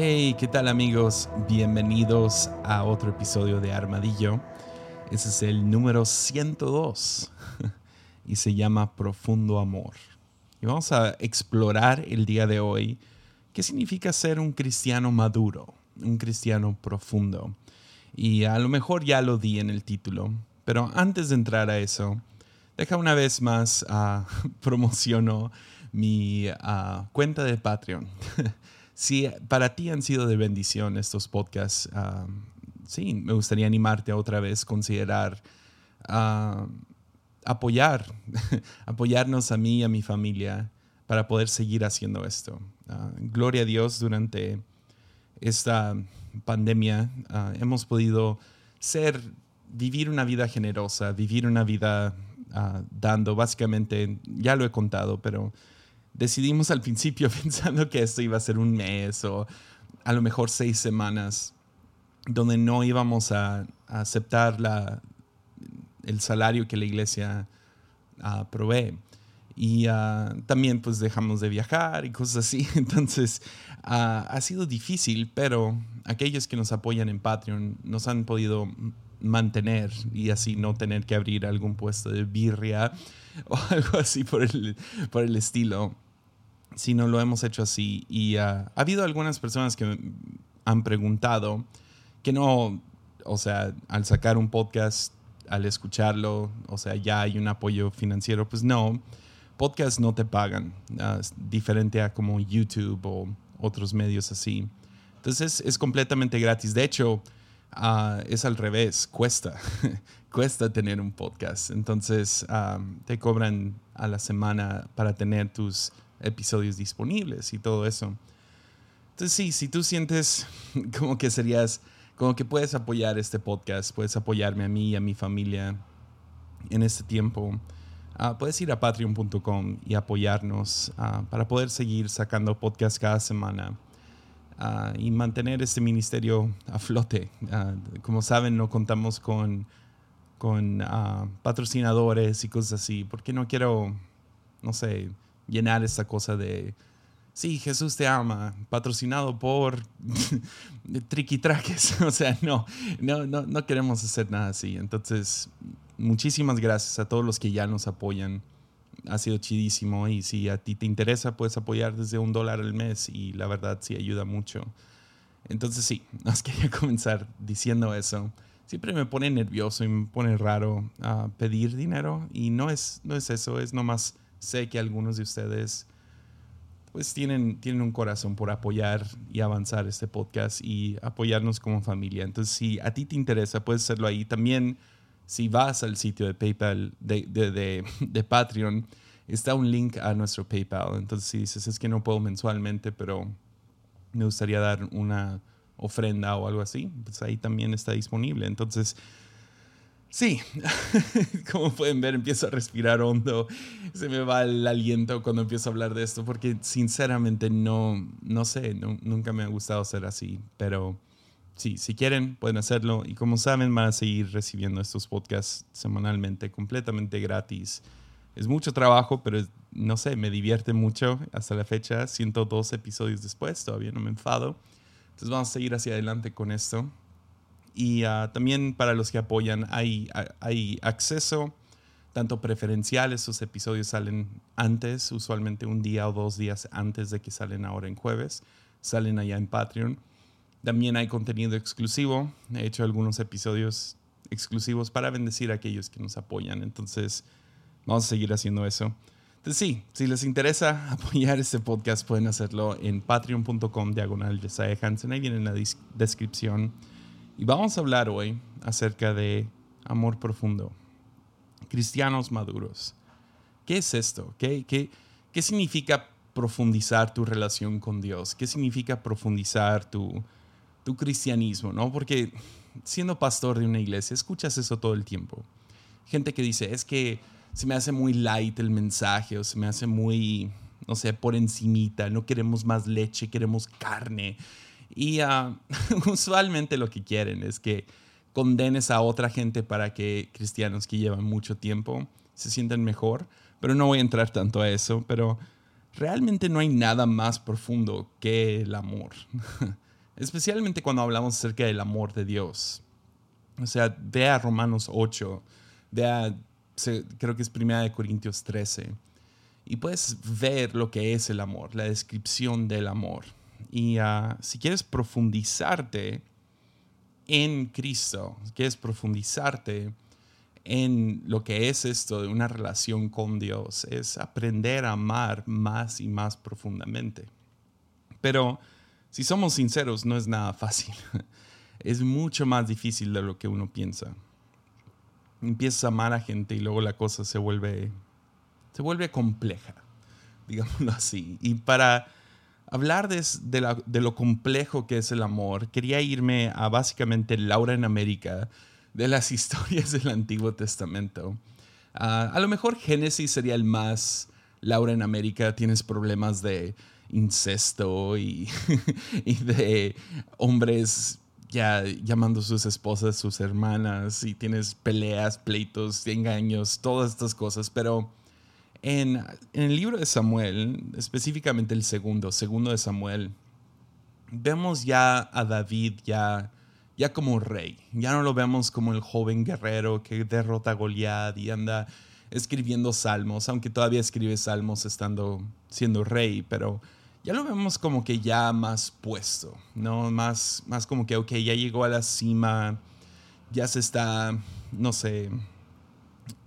Hey, ¿qué tal amigos? Bienvenidos a otro episodio de Armadillo. Ese es el número 102 y se llama Profundo Amor. Y vamos a explorar el día de hoy qué significa ser un cristiano maduro, un cristiano profundo. Y a lo mejor ya lo di en el título, pero antes de entrar a eso, deja una vez más uh, promociono mi uh, cuenta de Patreon. si para ti han sido de bendición estos podcasts, sí, me gustaría animarte a otra vez considerar apoyar, apoyarnos a mí y a mi familia para poder seguir haciendo esto. Uh, gloria a Dios durante esta pandemia uh, hemos podido ser, vivir una vida generosa, vivir una vida dando, básicamente, ya lo he contado, pero decidimos al principio pensando que esto iba a ser un mes o a lo mejor seis semanas, donde no íbamos a, aceptar el salario que la iglesia uh, provee. Y uh, también pues dejamos de viajar y cosas así. Entonces uh, ha sido difícil, pero aquellos que nos apoyan en Patreon nos han podido mantener y así no tener que abrir algún puesto de birria o algo así por el, por el estilo si no lo hemos hecho así. Y ah, ha habido algunas personas que han preguntado que no, o sea, al sacar un podcast, al escucharlo, o sea, ya hay un apoyo financiero. Pues no, podcasts no te pagan, uh, diferente a como YouTube o otros medios así. Entonces es completamente gratis. De hecho, ah, es al revés, cuesta. cuesta tener un podcast. Entonces te cobran a la semana para tener tus episodios disponibles y todo eso. Entonces sí, si tú sientes como que serías, como que puedes apoyar este podcast, puedes apoyarme a mí y a mi familia en este tiempo, uh, puedes ir a patreon.com y apoyarnos uh, para poder seguir sacando podcast cada semana uh, y mantener este ministerio a flote. como saben, no contamos con, con patrocinadores y cosas así, porque no quiero, no sé, llenar esta cosa de, sí, Jesús te ama, patrocinado por triquitraques. o sea, no, no, no, no queremos hacer nada así. Entonces, muchísimas gracias a todos los que ya nos apoyan. Ha sido chidísimo y si a ti te interesa, puedes apoyar desde un dólar al mes y la verdad sí ayuda mucho. Entonces sí, nos quería comenzar diciendo eso. Siempre me pone nervioso y me pone raro uh, pedir dinero y no es, no es eso, es nomás sé que algunos de ustedes pues tienen, tienen un corazón por apoyar y avanzar este podcast y apoyarnos como familia. Entonces, si a ti te interesa, puedes hacerlo ahí. También, si vas al sitio de PayPal, de, de, de, Patreon, está un link a nuestro PayPal. Entonces, si dices, es que no puedo mensualmente, pero me gustaría dar una ofrenda o algo así, pues ahí también está disponible. Entonces, Sí, como pueden ver, empiezo a respirar hondo, se me va el aliento cuando empiezo a hablar de esto, porque sinceramente no, no sé, nunca me ha gustado ser así, pero sí, si quieren, pueden hacerlo. Y como saben, van a seguir recibiendo estos podcasts semanalmente, completamente gratis. Es mucho trabajo, pero no sé, me divierte mucho hasta la fecha, 102 episodios después, todavía no me enfado. Entonces vamos a seguir hacia adelante con esto. Y ah, también para los que apoyan hay, hay acceso tanto preferencial, esos episodios salen antes, usualmente un día o dos días antes de que salen ahora en jueves, salen allá en Patreon. También hay contenido exclusivo, he hecho algunos episodios exclusivos para bendecir a aquellos que nos apoyan, entonces vamos a seguir haciendo eso. Entonces sí, si les interesa apoyar este podcast pueden hacerlo en patreon.com diagonal Jesiah Hansen, ahí viene en la descripción y vamos a hablar hoy acerca de amor profundo. Cristianos maduros. ¿Qué es esto? ¿Qué, qué, qué significa profundizar tu relación con Dios? ¿Qué significa profundizar tu, tu cristianismo? ¿no? Porque siendo pastor de una iglesia, escuchas eso todo el tiempo. Gente que dice, es que se me hace muy light el mensaje o se me hace muy, no sé, por encimita, no queremos más leche, queremos carne. Y ah, usualmente lo que quieren es que condenes a otra gente para que cristianos que llevan mucho tiempo se sientan mejor. Pero no voy a entrar tanto a eso. Pero realmente no hay nada más profundo que el amor. especialmente cuando hablamos acerca del amor de Dios. O sea, vea Romanos 8, vea, creo que es Primera de Corintios 13, y puedes ver lo que es el amor, la descripción del amor. Y ah, si quieres profundizarte en Cristo, si quieres profundizarte en lo que es esto de una relación con Dios, es aprender a amar más y más profundamente. Pero si somos sinceros, no es nada fácil. Es mucho más difícil de lo que uno piensa. Empiezas a amar a gente y luego la cosa se vuelve, se vuelve compleja, digámoslo así. Y para hablar de, lo complejo que es el amor, quería irme a básicamente Laura en América de las historias del Antiguo Testamento. Ah, a lo mejor Génesis sería el más Laura en América, tienes problemas de incesto y, de hombres ya llamando a sus esposas, sus hermanas, y tienes peleas, pleitos, engaños, todas estas cosas, pero en, el libro de Samuel, específicamente el segundo, segundo de Samuel, vemos ya a David ya, ya como rey. Ya no lo vemos como el joven guerrero que derrota a Goliat y anda escribiendo salmos, aunque todavía escribe salmos estando siendo rey, pero ya lo vemos como que ya más puesto, ¿no? Más, más como que, ok, ya llegó a la cima, ya se está, no sé,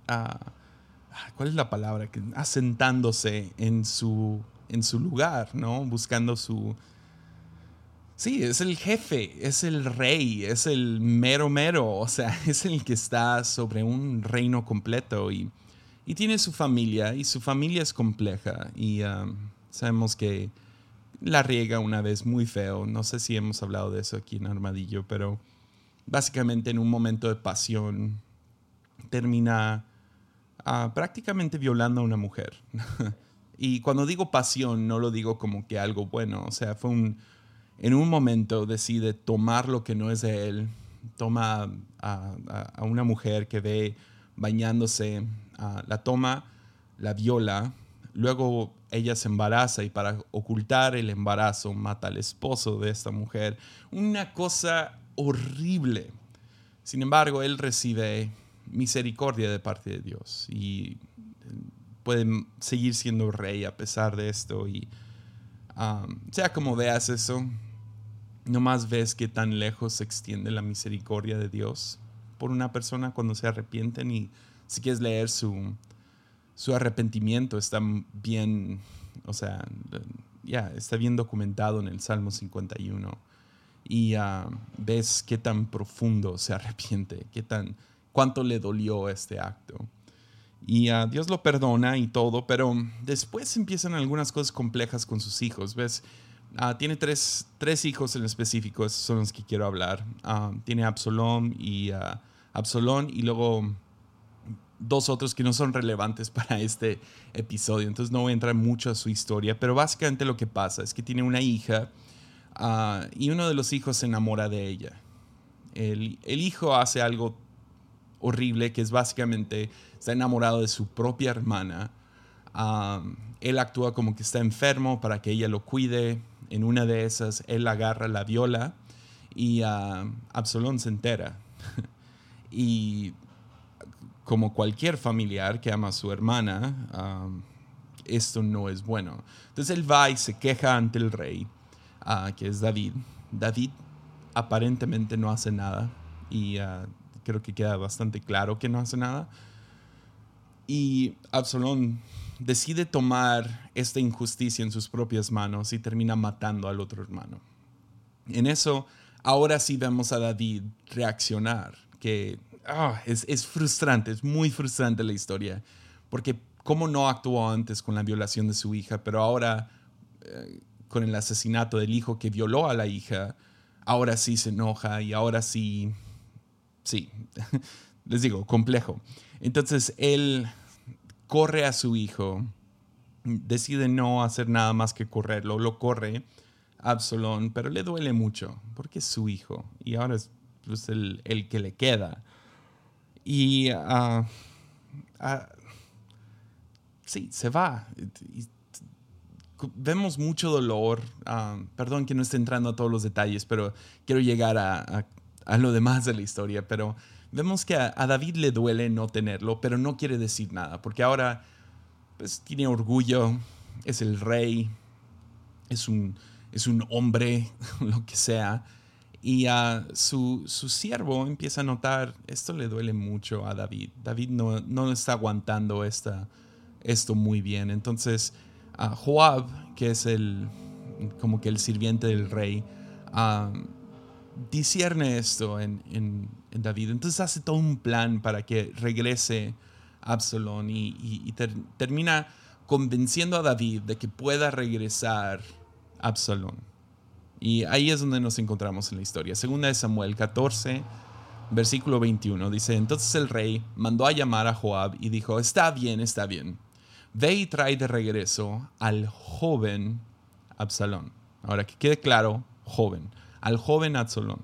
uh, ¿cuál es la palabra? Asentándose en su, en su lugar, ¿no? Buscando su... Sí, es el jefe, es el rey, es el mero mero, o sea, es el que está sobre un reino completo y, y tiene su familia y su familia es compleja y um, sabemos que la riega una vez muy feo, no sé si hemos hablado de eso aquí en Armadillo, pero básicamente en un momento de pasión termina prácticamente violando a una mujer. y cuando digo pasión, no lo digo como que algo bueno, o sea, fue un, en un momento decide tomar lo que no es de él, toma a, una mujer que ve bañándose, la toma, la viola, luego ella se embaraza y para ocultar el embarazo mata al esposo de esta mujer. Una cosa horrible. Sin embargo, él recibe misericordia de parte de Dios y puede seguir siendo rey a pesar de esto. Y um, sea como veas eso, nomás ves que tan lejos se extiende la misericordia de Dios por una persona cuando se arrepienten y si quieres leer su, su arrepentimiento está bien, o sea, ya, está bien documentado en el Salmo 51. Y uh, ves qué tan profundo se arrepiente, qué tan cuánto le dolió este acto. Y a Dios lo perdona y todo, pero después empiezan algunas cosas complejas con sus hijos. ¿Ves? Ah, tiene tres, tres, hijos en específico, son los que quiero hablar. Ah, tiene Absalón y Absalón y luego dos otros que no son relevantes para este episodio, entonces no voy a entrar mucho a su historia, pero básicamente lo que pasa es que tiene una hija y uno de los hijos se enamora de ella. El, el hijo hace algo horrible, que es básicamente, está enamorado de su propia hermana. él actúa como que está enfermo para que ella lo cuide. En una de esas, él agarra la viola y uh, Absalón se entera. y como cualquier familiar que ama a su hermana, esto no es bueno. Entonces él va y se queja ante el rey, ah, que es David. David aparentemente no hace nada y ah, creo que queda bastante claro que no hace nada. Y Absalón decide tomar esta injusticia en sus propias manos y termina matando al otro hermano. En eso, ahora sí vemos a David reaccionar, que ah, es, es, frustrante, es muy frustrante la historia, porque cómo no actuó antes con la violación de su hija, pero ahora eh, con el asesinato del hijo que violó a la hija, ahora sí se enoja y ahora sí sí, les digo, complejo. Entonces él corre a su hijo, decide no hacer nada más que correrlo, lo corre Absalón, pero le duele mucho porque es su hijo y ahora es pues, el, que le queda. Y uh, sí, se va. vemos mucho dolor. Ah, perdón que no esté entrando a todos los detalles, pero quiero llegar a, lo demás de la historia. Pero vemos que a, David le duele no tenerlo, pero no quiere decir nada, porque ahora pues, tiene orgullo, es el rey, es un, es un hombre, lo que sea. Y a su, su, siervo empieza a notar, esto le duele mucho a David. David no, no está aguantando esta, esto muy bien. Entonces, Joab, que es el, como que el sirviente del rey, discierne esto en, en, David. Entonces hace todo un plan para que regrese Absalón y, y, termina convenciendo a David de que pueda regresar Absalón. Y ahí es donde nos encontramos en la historia. Segunda de Samuel 14, versículo 21, dice, entonces el rey mandó a llamar a Joab y dijo, está bien, está bien, ve y trae de regreso al joven Absalón. Ahora que quede claro, joven, al joven Absalón.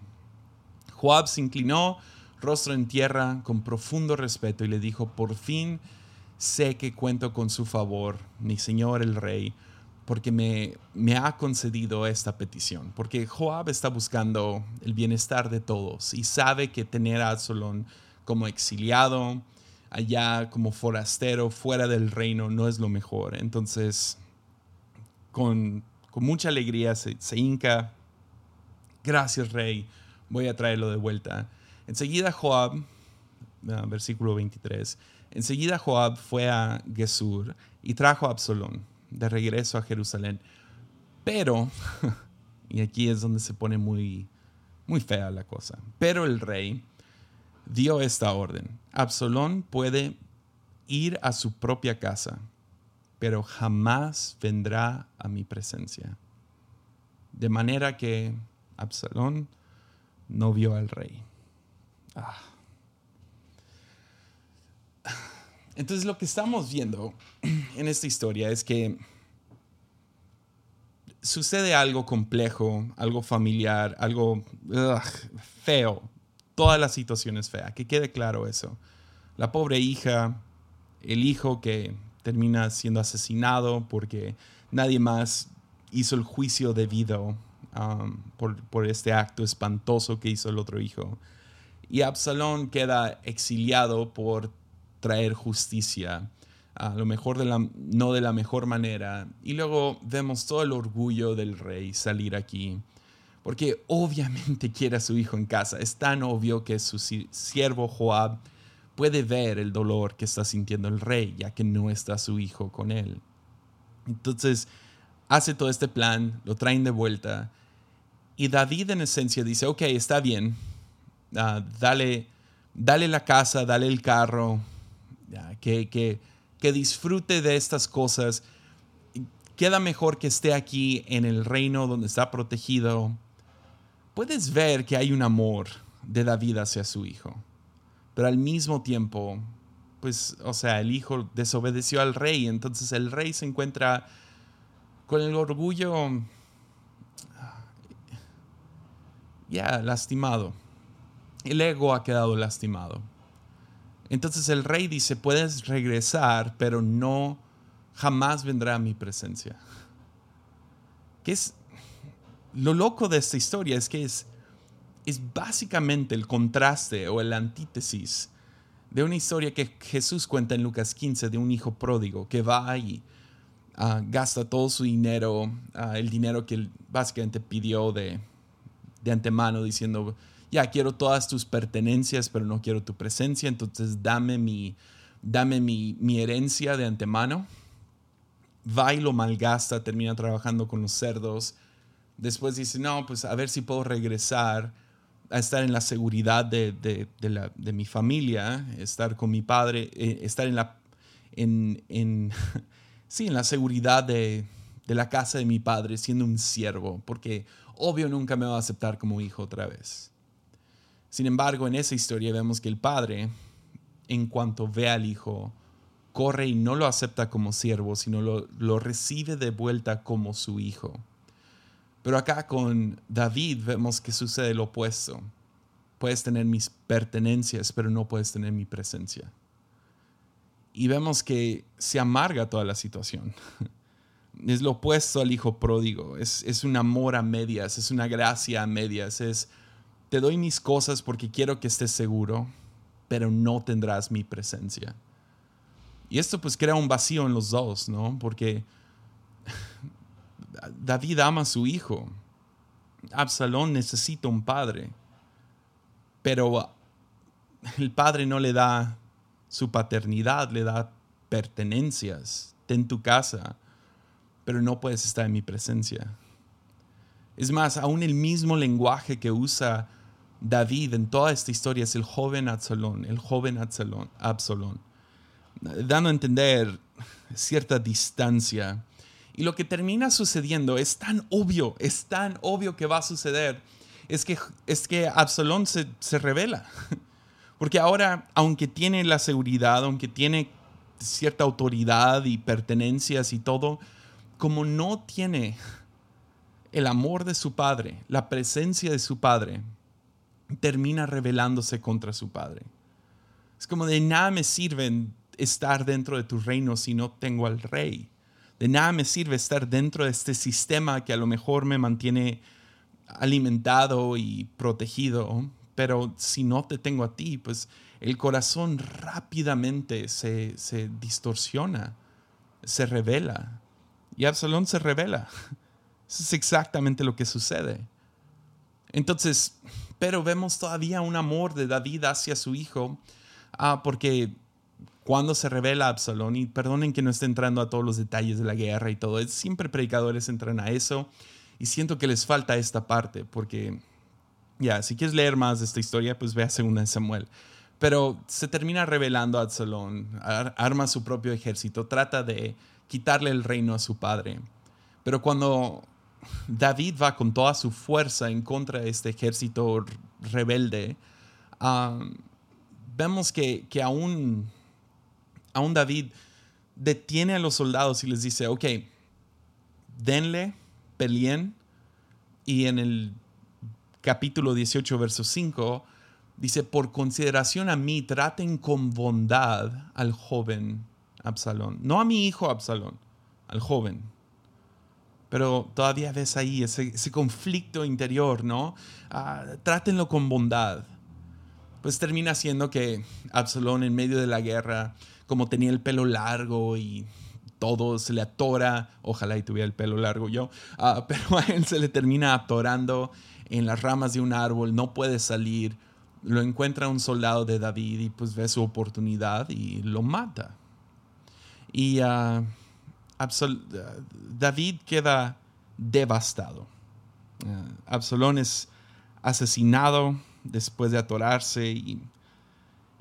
Joab se inclinó, rostro en tierra, con profundo respeto y le dijo, por fin sé que cuento con su favor, mi señor el rey porque me, ha concedido esta petición, porque Joab está buscando el bienestar de todos y sabe que tener a Absalón como exiliado, allá como forastero, fuera del reino, no es lo mejor. Entonces, con, con mucha alegría se, se hinca, gracias rey, voy a traerlo de vuelta. Enseguida Joab, ah, versículo 23, enseguida Joab fue a Gesur y trajo a Absalón de regreso a Jerusalén. Pero, y aquí es donde se pone muy, muy fea la cosa, pero el rey dio esta orden. Absalón puede ir a su propia casa, pero jamás vendrá a mi presencia. De manera que Absalón no vio al rey. Ah. Entonces lo que estamos viendo en esta historia es que sucede algo complejo, algo familiar, algo feo. Toda la situación es fea, que quede claro eso. La pobre hija, el hijo que termina siendo asesinado porque nadie más hizo el juicio debido um, por, por este acto espantoso que hizo el otro hijo. Y Absalón queda exiliado por traer justicia, a lo mejor de la, no de la mejor manera. Y luego vemos todo el orgullo del rey salir aquí, porque obviamente quiere a su hijo en casa. Es tan obvio que su siervo Joab puede ver el dolor que está sintiendo el rey, ya que no está su hijo con él. Entonces hace todo este plan, lo traen de vuelta. Y David en esencia dice, ok, está bien, ah, dale, dale la casa, dale el carro, que, que, disfrute de estas cosas. Queda mejor que esté aquí en el reino donde está protegido. Puedes ver que hay un amor de David hacia su hijo, pero al mismo tiempo, pues, o sea, el hijo desobedeció al rey, entonces el rey se encuentra con el orgullo ya lastimado. El ego ha quedado lastimado. Entonces el rey dice, puedes regresar, pero no, jamás vendrá a mi presencia. ¿Qué es lo loco de esta historia? Es que es, es básicamente el contraste o el antítesis de una historia que Jesús cuenta en Lucas 15 de un hijo pródigo que va y ah, gasta todo su dinero, ah, el dinero que básicamente pidió de, de antemano, diciendo, ya quiero todas tus pertenencias, pero no quiero tu presencia, entonces dame mi, dame mi, herencia de antemano. Va y lo malgasta, termina trabajando con los cerdos. Después dice, no, pues a ver si puedo regresar a estar en la seguridad de, mi familia, estar con mi padre, eh, estar en la, en, en, sí, en la seguridad de, de la casa de mi padre, siendo un siervo, porque obvio nunca me va a aceptar como hijo otra vez. Sin embargo, en esa historia vemos que el padre, en cuanto ve al hijo, corre y no lo acepta como siervo, sino lo, recibe de vuelta como su hijo. Pero acá con David vemos que sucede lo opuesto. Puedes tener mis pertenencias, pero no puedes tener mi presencia. Y vemos que se amarga toda la situación. es lo opuesto al hijo pródigo. Es, es un amor a medias, es una gracia a medias. Es, te doy mis cosas porque quiero que estés seguro, pero no tendrás mi presencia. Y esto pues crea un vacío en los dos, ¿no? Porque David ama a su hijo. Absalón necesita un padre. Pero el padre no le da su paternidad, le da pertenencias. Ten tu casa, pero no puedes estar en mi presencia. Es más, aún el mismo lenguaje que usa David en toda esta historia es el joven Absalón, el joven Absalón, Absalón dando a entender cierta distancia. Y lo que termina sucediendo es tan obvio, es tan obvio que va a suceder, es que, es que Absalón se, se revela. Porque ahora, aunque tiene la seguridad, aunque tiene cierta autoridad y pertenencias y todo, como no tiene el amor de su padre, la presencia de su padre, termina rebelándose contra su padre. Es como de nada me sirven estar dentro de tu reino si no tengo al rey. De nada me sirve estar dentro de este sistema que a lo mejor me mantiene alimentado y protegido, pero si no te tengo a ti, pues el corazón rápidamente se, distorsiona, se revela. Y Absalón se revela. Eso es exactamente lo que sucede. Entonces, pero vemos todavía un amor de David hacia su hijo, ah, porque cuando se revela Absalón, y perdonen que no esté entrando a todos los detalles de la guerra y todo, es, siempre predicadores entran a eso y siento que les falta esta parte, porque ya, si quieres leer más de esta historia, pues ve a Segunda de Samuel. Pero se termina revelando Absalón, arma su propio ejército, trata de quitarle el reino a su padre. Pero cuando David va con toda su fuerza en contra de este ejército rebelde, ah, vemos que, aún David detiene a los soldados y les dice, ok, denle, peleen. Y en el capítulo 18, verso 5, dice, por consideración a mí, traten con bondad al joven Absalón. No a mi hijo Absalón, al joven. Pero todavía ves ahí ese, conflicto interior, ¿no? Ah, trátenlo con bondad. Pues termina siendo que Absalón en medio de la guerra como tenía el pelo largo y todo se le atora, ojalá y tuviera el pelo largo yo, ah, pero a él se le termina atorando en las ramas de un árbol, no puede salir, lo encuentra un soldado de David y pues ve su oportunidad y lo mata. Y uh, David queda devastado. Absalón es asesinado después de atorarse y,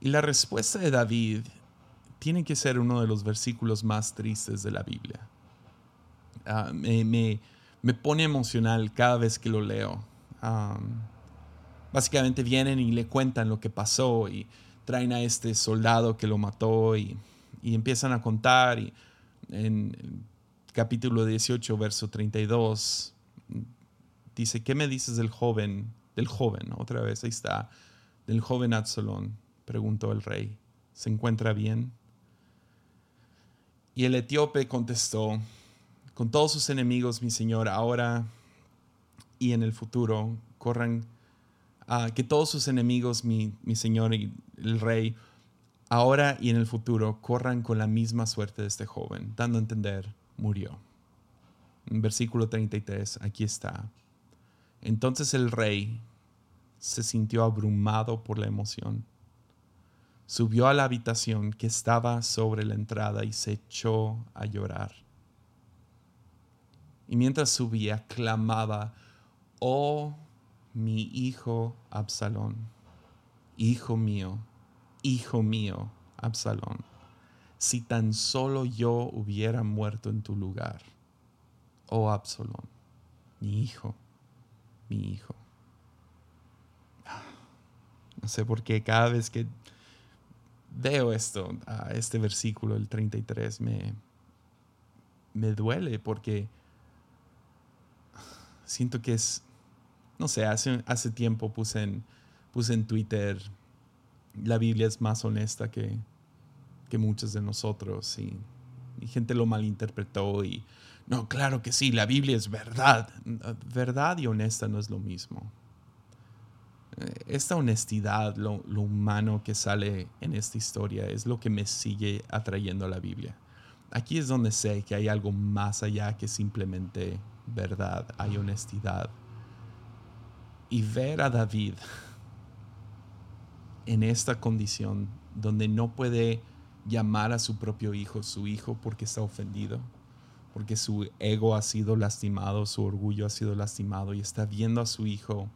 y la respuesta de David tiene que ser uno de los versículos más tristes de la Biblia. Ah, me, pone emocional cada vez que lo leo. básicamente vienen y le cuentan lo que pasó y traen a este soldado que lo mató y, empiezan a contar. Y en el capítulo 18, verso 32, dice, ¿qué me dices del joven? Del joven, otra vez, ahí está, del joven Absalón, preguntó el rey. ¿Se encuentra bien? Y el etíope contestó, con todos sus enemigos, mi señor, ahora y en el futuro, corran, que todos sus enemigos, mi, mi señor y el rey, ahora y en el futuro, corran con la misma suerte de este joven, dando a entender, murió. Versículo 33, aquí está. Entonces el rey se sintió abrumado por la emoción subió a la habitación que estaba sobre la entrada y se echó a llorar. Y mientras subía, clamaba, oh mi hijo Absalón, hijo mío, hijo mío Absalón, si tan solo yo hubiera muerto en tu lugar, oh Absalón, mi hijo, mi hijo. No sé por qué cada vez que veo esto, este versículo, el 33, me, me duele porque siento que es, no sé, hace, hace tiempo puse en, puse en Twitter, la Biblia es más honesta que, que muchos de nosotros y, gente lo malinterpretó y no, claro que sí, la Biblia es verdad. Verdad y honesta no es lo mismo. Esta honestidad, lo, lo humano que sale en esta historia, es lo que me sigue atrayendo a la Biblia. Aquí es donde sé que hay algo más allá que simplemente verdad, hay honestidad. Y ver a David en esta condición donde no puede llamar a su propio hijo su hijo porque está ofendido, porque su ego ha sido lastimado, su orgullo ha sido lastimado y está viendo a su hijo,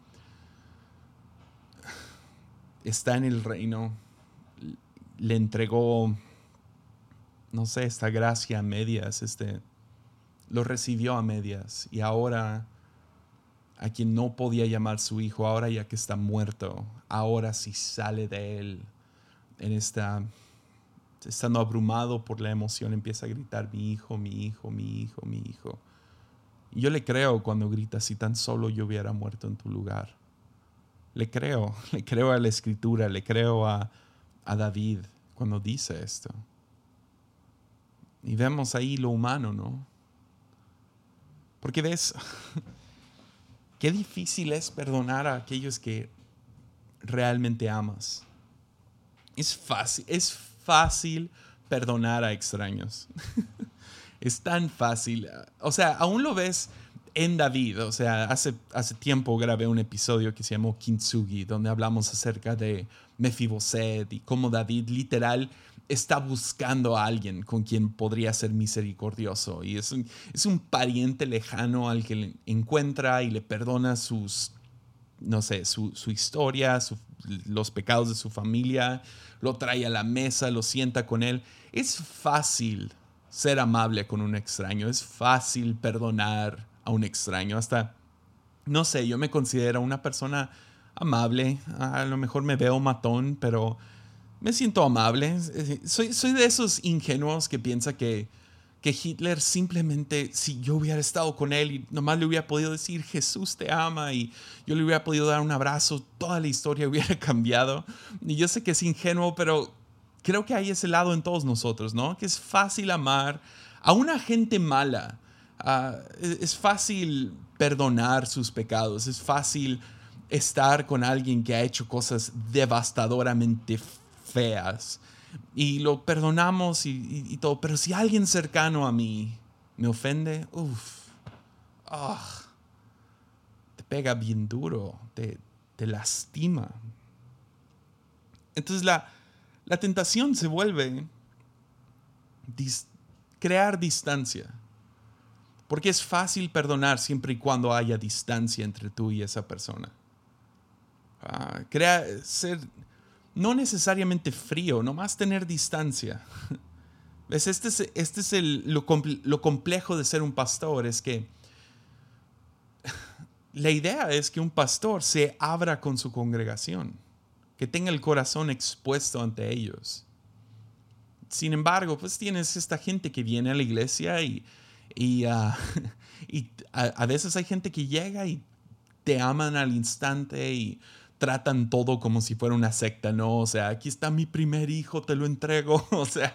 está en el reino, le entregó, no sé, esta gracia a medias, este, lo recibió a medias y ahora a quien no podía llamar su hijo, ahora ya que está muerto, ahora sí sale de él en esta estando abrumado por la emoción, empieza a gritar, mi hijo, mi hijo, mi hijo, mi hijo. Y yo le creo cuando grita, si tan solo yo hubiera muerto en tu lugar. Le creo, le creo a la escritura, le creo a, a David cuando dice esto. Y vemos ahí lo humano, ¿no? Porque ves, qué difícil es perdonar a aquellos que realmente amas. Es fácil, es fácil perdonar a extraños. es tan fácil. O sea, aún lo ves en David. O sea, hace, hace tiempo grabé un episodio que se llamó Kintsugi, donde hablamos acerca de Mefiboset y cómo David literal está buscando a alguien con quien podría ser misericordioso. Y es un, es un pariente lejano al que le encuentra y le perdona sus, no sé, su, su historia, los pecados de su familia lo trae a la mesa, lo sienta con él. Es fácil ser amable con un extraño, es fácil perdonar a un extraño. Hasta, no sé, yo me considero una persona amable, a lo mejor me veo matón, pero me siento amable. Soy, soy de esos ingenuos que piensa que que Hitler simplemente, si yo hubiera estado con él y nomás le hubiera podido decir Jesús te ama y yo le hubiera podido dar un abrazo, toda la historia hubiera cambiado. Y yo sé que es ingenuo, pero creo que hay ese lado en todos nosotros, ¿no? Que es fácil amar a una gente mala. Ah, es fácil perdonar sus pecados, es fácil estar con alguien que ha hecho cosas devastadoramente feas y lo perdonamos y, todo. Pero si alguien cercano a mí me ofende, uff, ah, te pega bien duro, te, te lastima. Entonces la, la tentación se vuelve crear distancia. Porque es fácil perdonar siempre y cuando haya distancia entre tú y esa persona. Ah, crea, ser, no necesariamente frío, nomás tener distancia. ¿Ves? Este es, este es el, lo, complejo de ser un pastor, es que la idea es que un pastor se abra con su congregación, que tenga el corazón expuesto ante ellos. Sin embargo, pues tienes esta gente que viene a la iglesia y, y, ah, a, veces hay gente que llega y te aman al instante y tratan todo como si fuera una secta, ¿no? O sea, aquí está mi primer hijo, te lo entrego, o sea,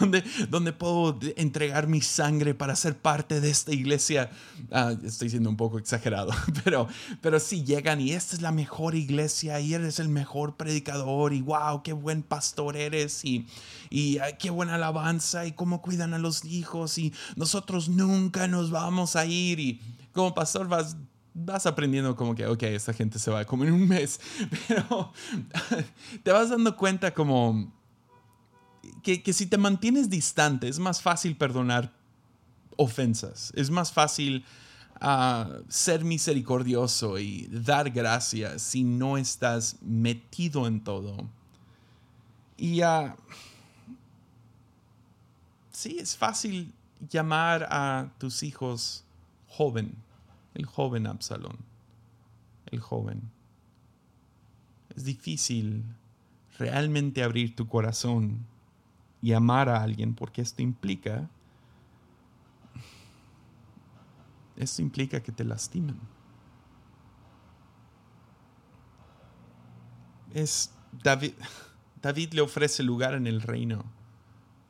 ¿dónde, dónde puedo entregar mi sangre para ser parte de esta iglesia? Ah, estoy siendo un poco exagerado, pero, pero sí llegan y esta es la mejor iglesia y eres el mejor predicador y wow, qué buen pastor eres y, y qué buena alabanza y cómo cuidan a los hijos y nosotros nunca nos vamos a ir y como pastor vas vas aprendiendo como que, ok, esta gente se va como en un mes, pero te vas dando cuenta como que, si te mantienes distante es más fácil perdonar ofensas, es más fácil ah, ser misericordioso y dar gracias si no estás metido en todo. Y uh, sí, es fácil llamar a tus hijos joven el joven Absalón, el joven. Es difícil realmente abrir tu corazón y amar a alguien porque esto implica esto implica que te lastimen. Es David David le ofrece lugar en el reino,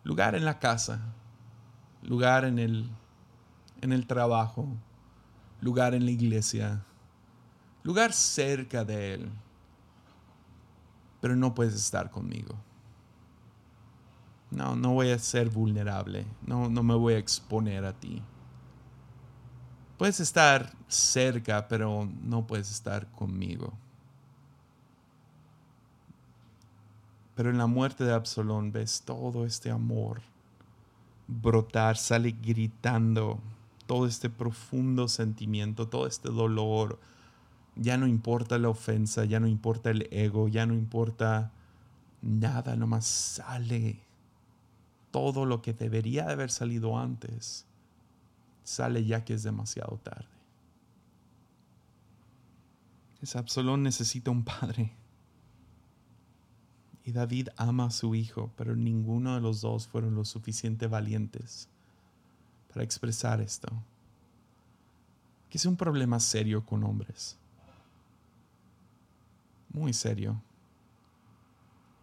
lugar en la casa, lugar en el en el trabajo, lugar en la iglesia, lugar cerca de Él, pero no puedes estar conmigo. No, no voy a ser vulnerable, no, no me voy a exponer a ti. Puedes estar cerca, pero no puedes estar conmigo. Pero en la muerte de Absalón ves todo este amor brotar, sale gritando todo este profundo sentimiento, todo este dolor. Ya no importa la ofensa, ya no importa el ego, ya no importa nada, nomás sale todo lo que debería de haber salido antes. Sale ya que es demasiado tarde. Es Absalón necesita un padre. Y David ama a su hijo, pero ninguno de los dos fueron lo suficiente valientes para expresar esto. Que es un problema serio con hombres. Muy serio.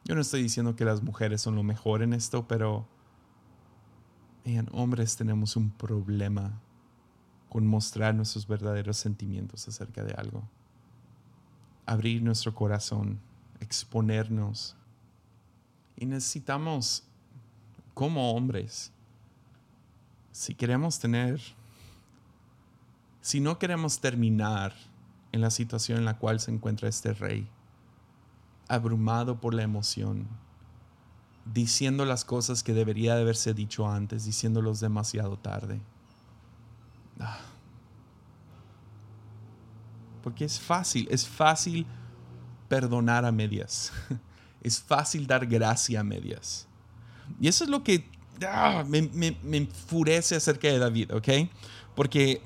Yo no estoy diciendo que las mujeres son lo mejor en esto, pero en hombres tenemos un problema con mostrar nuestros verdaderos sentimientos acerca de algo. Abrir nuestro corazón, exponernos y necesitamos, como hombres, si queremos tener, si no queremos terminar en la situación en la cual se encuentra este rey, abrumado por la emoción, diciendo las cosas que debería de haberse dicho antes, diciéndolos demasiado tarde. Ah. Porque es fácil, es fácil perdonar a medias. es fácil dar gracia a medias. Y eso es lo que ah, me, enfurece acerca de David, ¿ok? Porque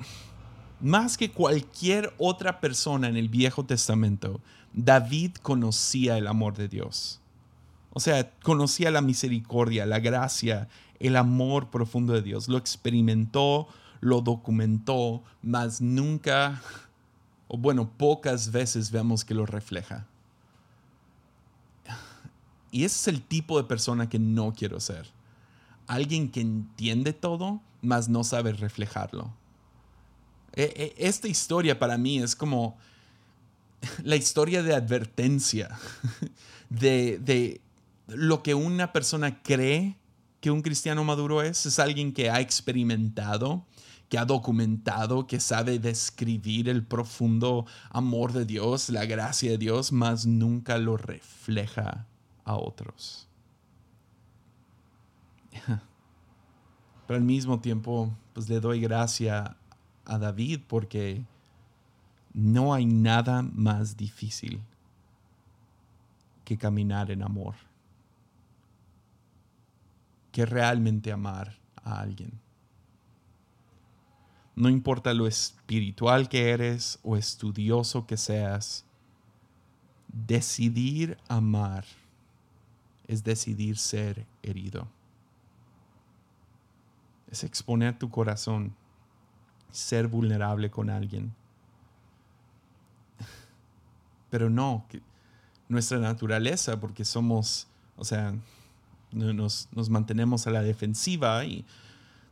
más que cualquier otra persona en el Viejo Testamento, David conocía el amor de Dios. O sea, conocía la misericordia, la gracia, el amor profundo de Dios. Lo experimentó, lo documentó, mas nunca, o bueno, pocas veces vemos que lo refleja. Y ese es el tipo de persona que no quiero ser. Alguien que entiende todo, mas no sabe reflejarlo. E, e, esta historia para mí es como la historia de advertencia, de, de lo que una persona cree que un cristiano maduro es. Es alguien que ha experimentado, que ha documentado, que sabe describir el profundo amor de Dios, la gracia de Dios, mas nunca lo refleja a otros. Pero al mismo tiempo, pues le doy gracia a David porque no hay nada más difícil que caminar en amor, que realmente amar a alguien. No importa lo espiritual que eres o estudioso que seas, decidir amar es decidir ser herido. Es exponer tu corazón, ser vulnerable con alguien. Pero no, nuestra naturaleza, porque somos, o sea, nos, nos mantenemos a la defensiva y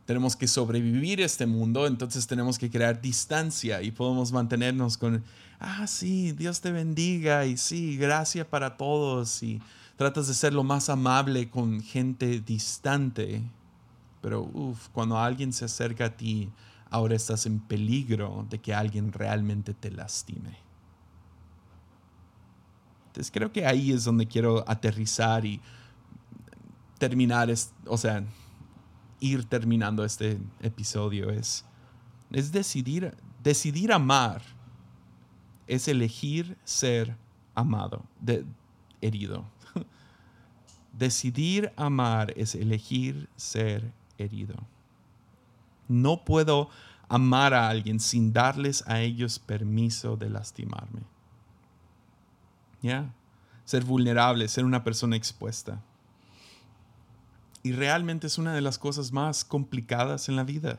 tenemos que sobrevivir este mundo, entonces tenemos que crear distancia y podemos mantenernos con, ah, sí, Dios te bendiga y sí, gracias para todos y tratas de ser lo más amable con gente distante, pero uf, cuando alguien se acerca a ti, ahora estás en peligro de que alguien realmente te lastime. Entonces creo que ahí es donde quiero aterrizar y terminar, o sea, ir terminando este episodio. Es, es decidir, decidir amar, es elegir ser amado, de, herido. Decidir amar es elegir ser herido. No puedo amar a alguien sin darles a ellos permiso de lastimarme. ¿Ya? Ser vulnerable, ser una persona expuesta. Y realmente es una de las cosas más complicadas en la vida.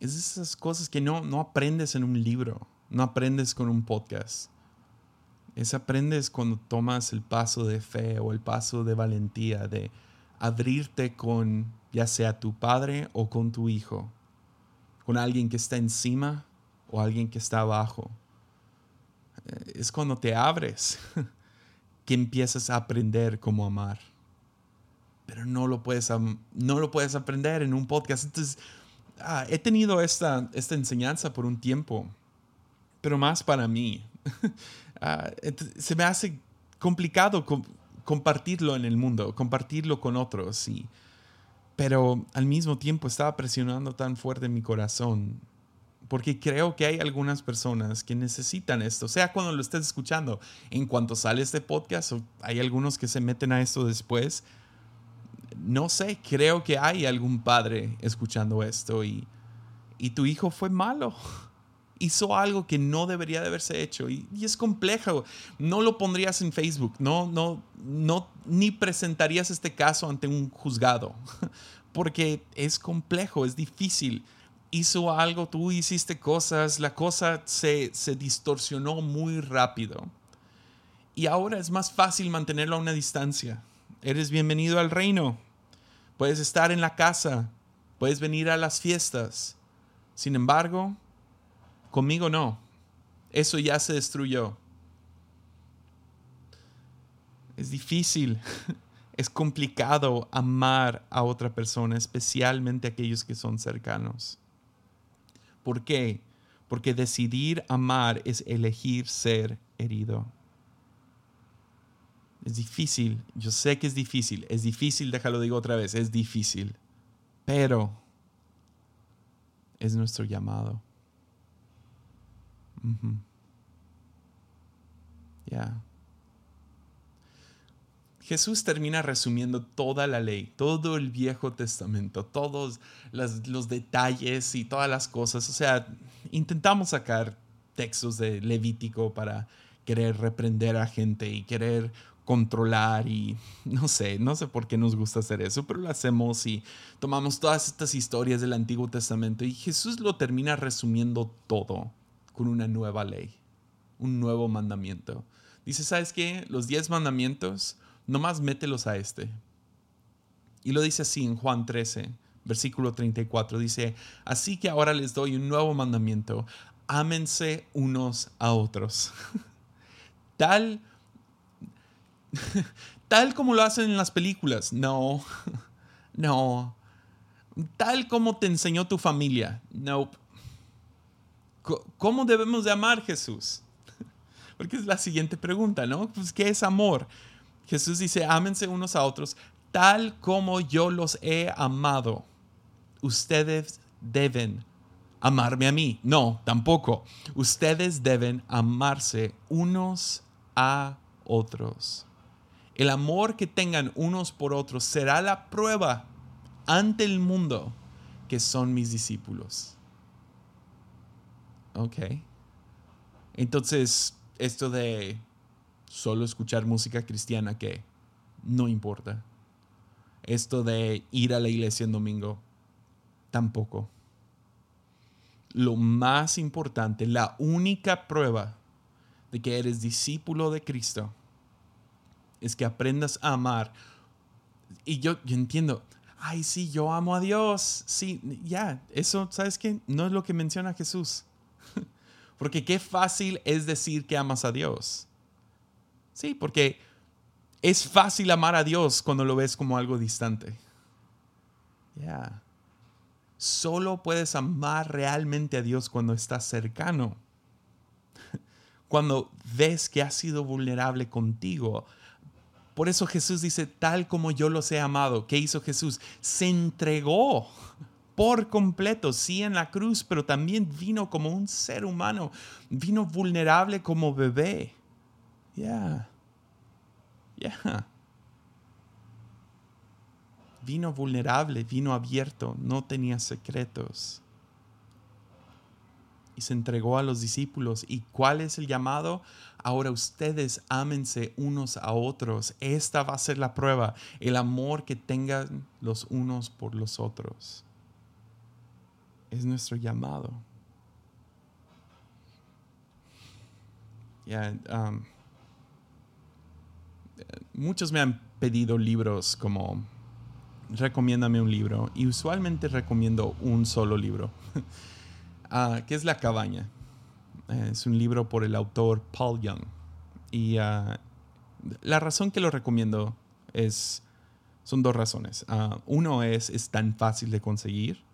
Es esas cosas que no, no aprendes en un libro, no aprendes con un podcast es aprendes cuando tomas el paso de fe o el paso de valentía, de abrirte con ya sea tu padre o con tu hijo con alguien que está encima o alguien que está abajo. Eh, es cuando te abres que empiezas a aprender cómo amar. Pero no lo puedes, no lo puedes aprender en un podcast. Entonces, ah, he tenido esta, esta enseñanza por un tiempo, pero más para mí. Ah, se me hace complicado compartirlo en el mundo, compartirlo con otros. Y, pero al mismo tiempo estaba presionando tan fuerte mi corazón porque creo que hay algunas personas que necesitan esto, sea cuando lo estés escuchando, en cuanto sale este podcast, o hay algunos que se meten a esto después. No sé, creo que hay algún padre escuchando esto y, y tu hijo fue malo. Hizo algo que no debería de haberse hecho y, es complejo. No lo pondrías en Facebook, no, no, no, ni presentarías este caso ante un juzgado, porque es complejo, es difícil hizo algo, tú hiciste cosas, la cosa se, distorsionó muy rápido. Y ahora es más fácil mantenerlo a una distancia. Eres bienvenido al reino. Puedes estar en la casa. Puedes venir a las fiestas. Sin embargo, conmigo no. Eso ya se destruyó. Es difícil, es complicado amar a otra persona, especialmente aquellos que son cercanos. ¿Por qué? Porque decidir amar es elegir ser herido. Es difícil, yo sé que es difícil, es difícil, déjalo digo otra vez, es difícil, pero es nuestro llamado. Ya. Jesús termina resumiendo toda la ley, todo el Viejo Testamento, todos los detalles y todas las cosas. O sea, intentamos sacar textos de Levítico para querer reprender a gente y querer controlar y no sé, no sé por qué nos gusta hacer eso, pero lo hacemos y tomamos todas estas historias del Antiguo Testamento y Jesús lo termina resumiendo todo con una nueva ley, un nuevo mandamiento. Dice, ¿sabes qué? Los diez mandamientos nomás mételos a este. Y lo dice así en Juan 13, versículo 34. Dice, así que ahora les doy un nuevo mandamiento. Ámense unos a otros. tal, tal como lo hacen en las películas. No, no. Tal como te enseñó tu familia. No. ¿Cómo debemos de amar Jesús? Porque es la siguiente pregunta, ¿no? Pues, ¿qué es amor? Jesús dice, ámense unos a otros tal como yo los he amado. Ustedes deben amarme a mí. No, tampoco. Ustedes deben amarse unos a otros. El amor que tengan unos por otros será la prueba ante el mundo que son mis discípulos. Ok. Entonces, esto de solo escuchar música cristiana que no importa. Esto de ir a la iglesia en domingo, tampoco. Lo más importante, la única prueba de que eres discípulo de Cristo es que aprendas a amar. Y yo, yo entiendo, ay, sí, yo amo a Dios. Sí, ya, eso, ¿sabes qué? No es lo que menciona Jesús. Porque qué fácil es decir que amas a Dios. Sí, porque es fácil amar a Dios cuando lo ves como algo distante. Ya. Solo puedes amar realmente a Dios cuando estás cercano. Cuando ves que ha sido vulnerable contigo. Por eso Jesús dice, tal como yo los he amado. ¿Qué hizo Jesús? Se entregó por completo, sí en la cruz, pero también vino como un ser humano. Vino vulnerable como bebé. Ya. Ya. Vino vulnerable, vino abierto, no tenía secretos. Y se entregó a los discípulos. ¿Y cuál es el llamado? Ahora ustedes ámense unos a otros. Esta va a ser la prueba, el amor que tengan los unos por los otros. Es nuestro llamado. Um, muchos me han pedido libros como recomiéndame un libro. Y usualmente recomiendo un solo libro, uh, que es La cabaña. es un libro por el autor Paul Young. Y uh, la razón que lo recomiendo es, son dos razones. Uh, uno es, es tan fácil de conseguir.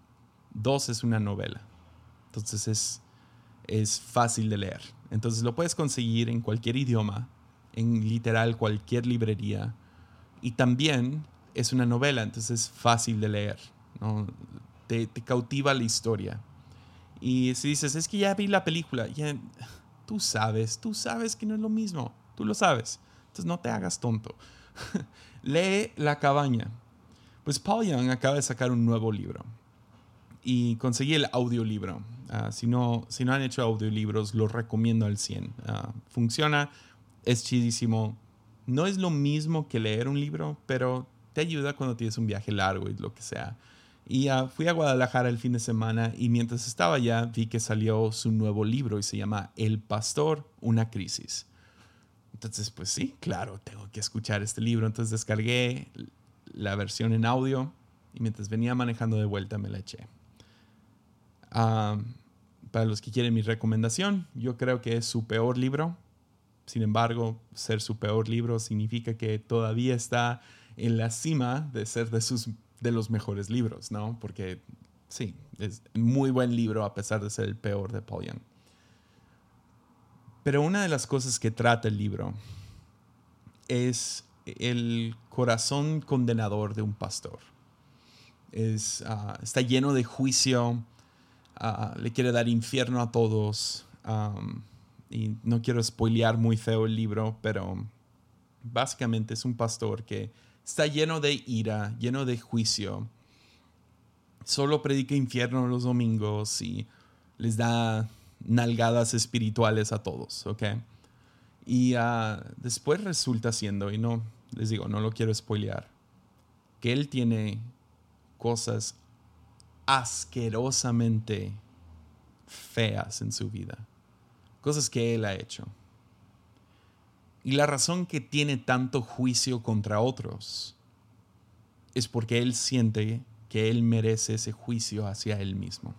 Dos, es una novela. Entonces es, es fácil de leer. Entonces lo puedes conseguir en cualquier idioma, en literal cualquier librería. Y también es una novela, entonces es fácil de leer. ¿no? Te, cautiva la historia. Y si dices, es que ya vi la película, ya, tú sabes, tú sabes que no es lo mismo, tú lo sabes. Entonces no te hagas tonto. Lee La cabaña. Pues Paul Young acaba de sacar un nuevo libro y conseguí el audiolibro. Uh, si, no, si no han hecho audiolibros, lo recomiendo al 100. Uh, funciona, es chidísimo. No es lo mismo que leer un libro, pero te ayuda cuando tienes un viaje largo y lo que sea. Y uh, fui a Guadalajara el fin de semana y mientras estaba allá vi que salió su nuevo libro y se llama El Pastor, una crisis. Entonces, pues sí, claro, tengo que escuchar este libro. Entonces descargué la versión en audio y mientras venía manejando de vuelta me la eché. Para los que quieren mi recomendación, yo creo que es su peor libro. Sin embargo, ser su peor libro significa que todavía está en la cima de ser de, sus, de los mejores libros, ¿no? Porque sí, es muy buen libro a pesar de ser el peor de Paul. Pero una de las cosas que trata el libro es el corazón condenador de un pastor. Es, uh, está lleno de juicio, le quiere dar infierno a todos. Y no quiero spoilear muy feo el libro, pero básicamente es un pastor que está lleno de ira, lleno de juicio. Solo predica infierno los domingos y les da nalgadas espirituales a todos, ¿ok? Y uh, después resulta siendo, y no, les digo, no lo quiero spoilear, que él tiene cosas asquerosamente feas en su vida, cosas que él ha hecho. Y la razón que tiene tanto juicio contra otros es porque él siente que él merece ese juicio hacia él mismo.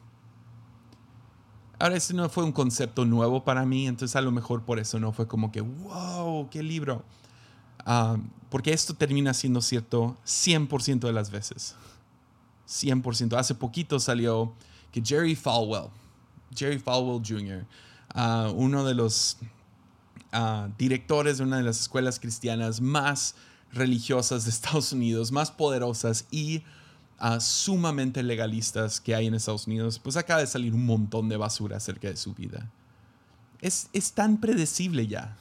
Ahora, este no fue un concepto nuevo para mí, entonces a lo mejor por eso no fue como que, wow, qué libro. Uh, porque esto termina siendo cierto 100% de las veces. 100%. Hace poquito salió que Jerry Falwell, Jerry Falwell Jr., uh, uno de los uh, directores de una de las escuelas cristianas más religiosas de Estados Unidos, más poderosas y sumamente legalistas que hay en Estados Unidos, pues acaba de salir un montón de basura acerca de su vida. Es, es tan predecible ya.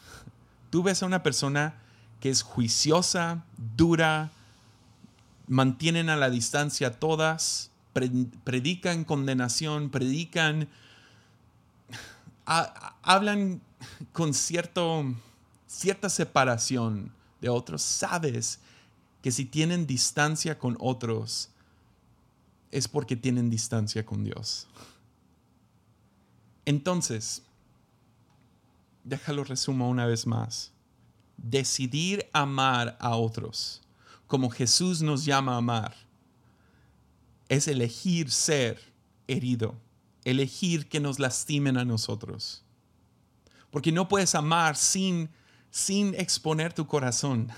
Tú ves a una persona que es juiciosa, dura, mantienen a la distancia todas, predican condenación, predican, hablan con cierto, cierta separación de otros. Sabes que si tienen distancia con otros, es porque tienen distancia con Dios. Entonces, déjalo resumo una vez más. Decidir amar a otros como Jesús nos llama a amar es elegir ser herido, elegir que nos lastimen a nosotros. Porque no puedes amar sin, sin exponer tu corazón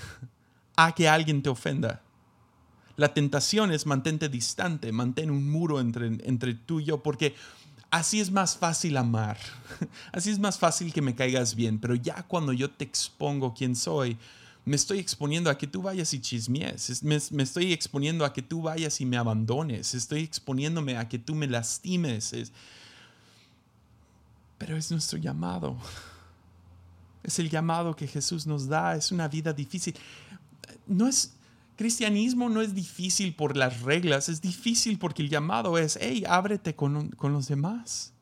a que alguien te ofenda. La tentación es mantente distante, mantén un muro entre, entre tú y yo, porque así es más fácil amar. Así es más fácil que me caigas bien, pero ya cuando yo te expongo quién soy, me estoy exponiendo a que tú vayas y chismies, me, me, estoy exponiendo a que tú vayas y me abandones, estoy exponiéndome a que tú me lastimes. Pero es nuestro llamado. Es el llamado que Jesús nos da, es una vida difícil. No es, cristianismo no es difícil por las reglas, es difícil porque el llamado es, hey, ábrete con, con los demás.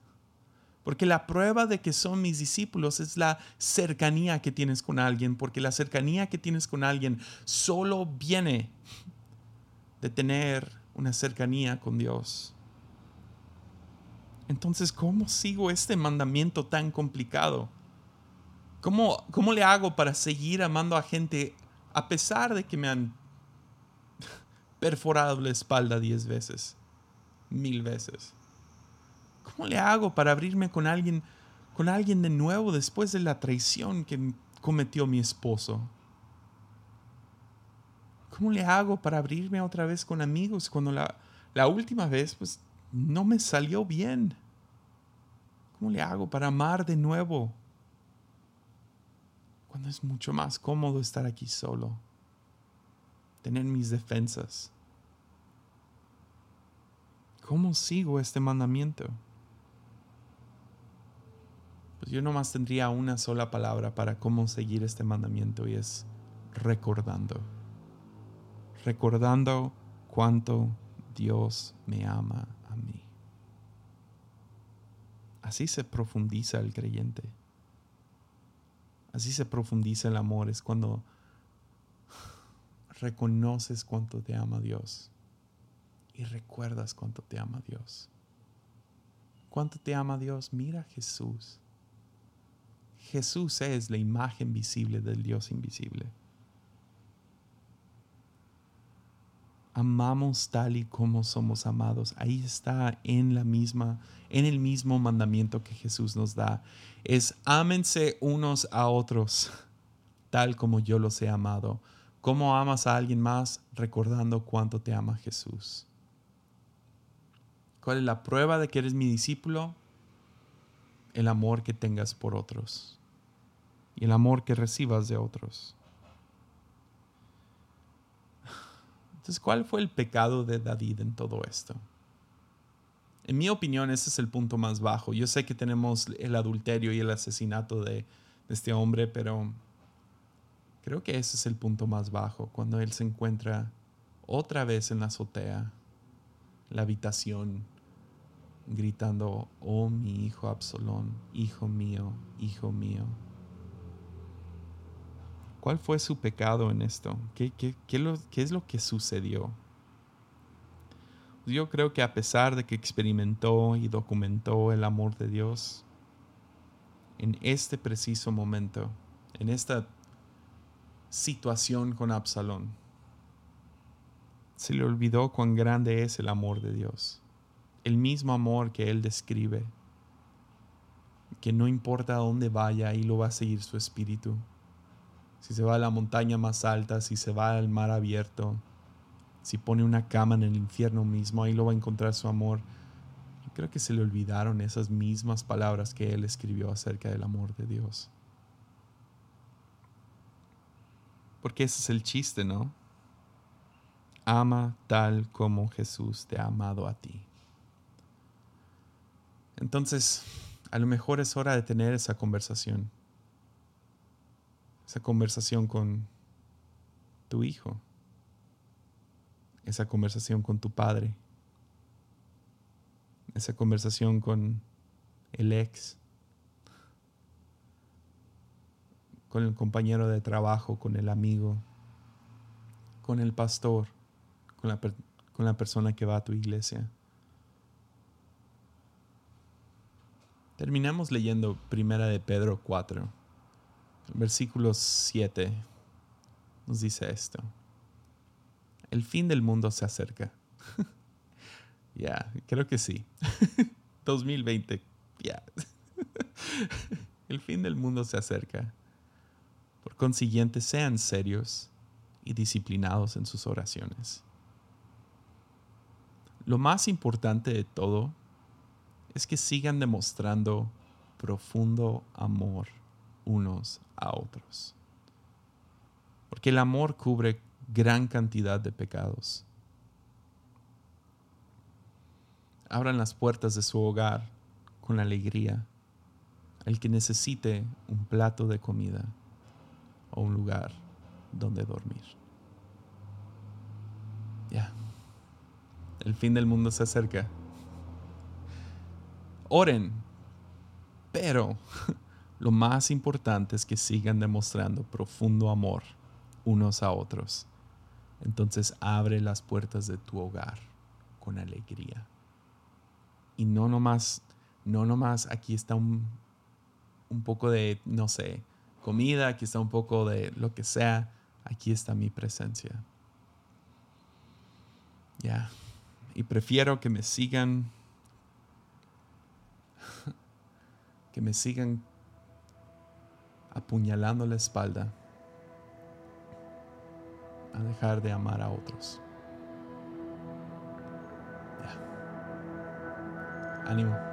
Porque la prueba de que son mis discípulos es la cercanía que tienes con alguien, porque la cercanía que tienes con alguien solo viene de tener una cercanía con Dios. Entonces, ¿cómo sigo este mandamiento tan complicado? ¿Cómo, ¿Cómo le hago para seguir amando a gente a pesar de que me han perforado la espalda diez veces, mil veces. ¿Cómo le hago para abrirme con alguien, con alguien de nuevo después de la traición que cometió mi esposo? ¿Cómo le hago para abrirme otra vez con amigos cuando la, la última vez pues no me salió bien? ¿Cómo le hago para amar de nuevo? Cuando es mucho más cómodo estar aquí solo, tener mis defensas. ¿Cómo sigo este mandamiento? Pues yo nomás tendría una sola palabra para cómo seguir este mandamiento y es recordando. Recordando cuánto Dios me ama a mí. Así se profundiza el creyente. Así se profundiza el amor. Es cuando reconoces cuánto te ama Dios y recuerdas cuánto te ama Dios. ¿Cuánto te ama Dios? Mira Jesús. Jesús es la imagen visible del Dios invisible. Amamos tal y como somos amados. Ahí está en la misma, en el mismo mandamiento que Jesús nos da. Es ámense unos a otros, tal como yo los he amado. ¿Cómo amas a alguien más? Recordando cuánto te ama Jesús. ¿Cuál es la prueba de que eres mi discípulo? El amor que tengas por otros y el amor que recibas de otros. Entonces, ¿cuál fue el pecado de David en todo esto? En mi opinión, ese es el punto más bajo. Yo sé que tenemos el adulterio y el asesinato de, este hombre, pero creo que ese es el punto más bajo, cuando él se encuentra otra vez en la azotea, la habitación, gritando, oh mi hijo Absalón, hijo mío, hijo mío. ¿Cuál fue su pecado en esto? ¿Qué, qué, qué es lo que sucedió? Yo creo que a pesar de que experimentó y documentó el amor de Dios, en este preciso momento, en esta situación con Absalón, se le olvidó cuán grande es el amor de Dios el mismo amor que Él describe, que no importa a dónde vaya, ahí lo va a seguir su espíritu. Si se va a la montaña más alta, si se va al mar abierto, si pone una cama en el infierno mismo, ahí lo va a encontrar su amor. Yo creo que se le olvidaron esas mismas palabras que Él escribió acerca del amor de Dios. Porque ese es el chiste, ¿no? Ama tal como Jesús te ha amado a ti. Entonces, a lo mejor es hora de tener esa conversación. Esa conversación con tu hijo. Esa conversación con tu padre. Esa conversación con el ex. Con el compañero de trabajo, con el amigo. Con el pastor. Con la, con la persona que va a tu iglesia Terminamos leyendo Primera de Pedro 4. Versículo 7 nos dice esto. El fin del mundo se acerca. Ya, creo que sí. 2020, ya. El fin del mundo se acerca. Por consiguiente, sean serios y disciplinados en sus oraciones. Lo más importante de todo es que sigan demostrando profundo amor unos a otros. Porque el amor cubre gran cantidad de pecados. Abran las puertas de su hogar con alegría al que necesite un plato de comida o un lugar donde dormir. Ya. El fin del mundo se acerca oren, pero lo más importante es que sigan demostrando profundo amor unos a otros. Entonces abre las puertas de tu hogar con alegría. Y no nomás, no nomás aquí está un, un poco de, no sé, comida, aquí está un poco de lo que sea, aquí está mi presencia. Ya. Y prefiero que me sigan. que me sigan apuñalando la espalda a dejar de amar a otros. Ya. Ánimo.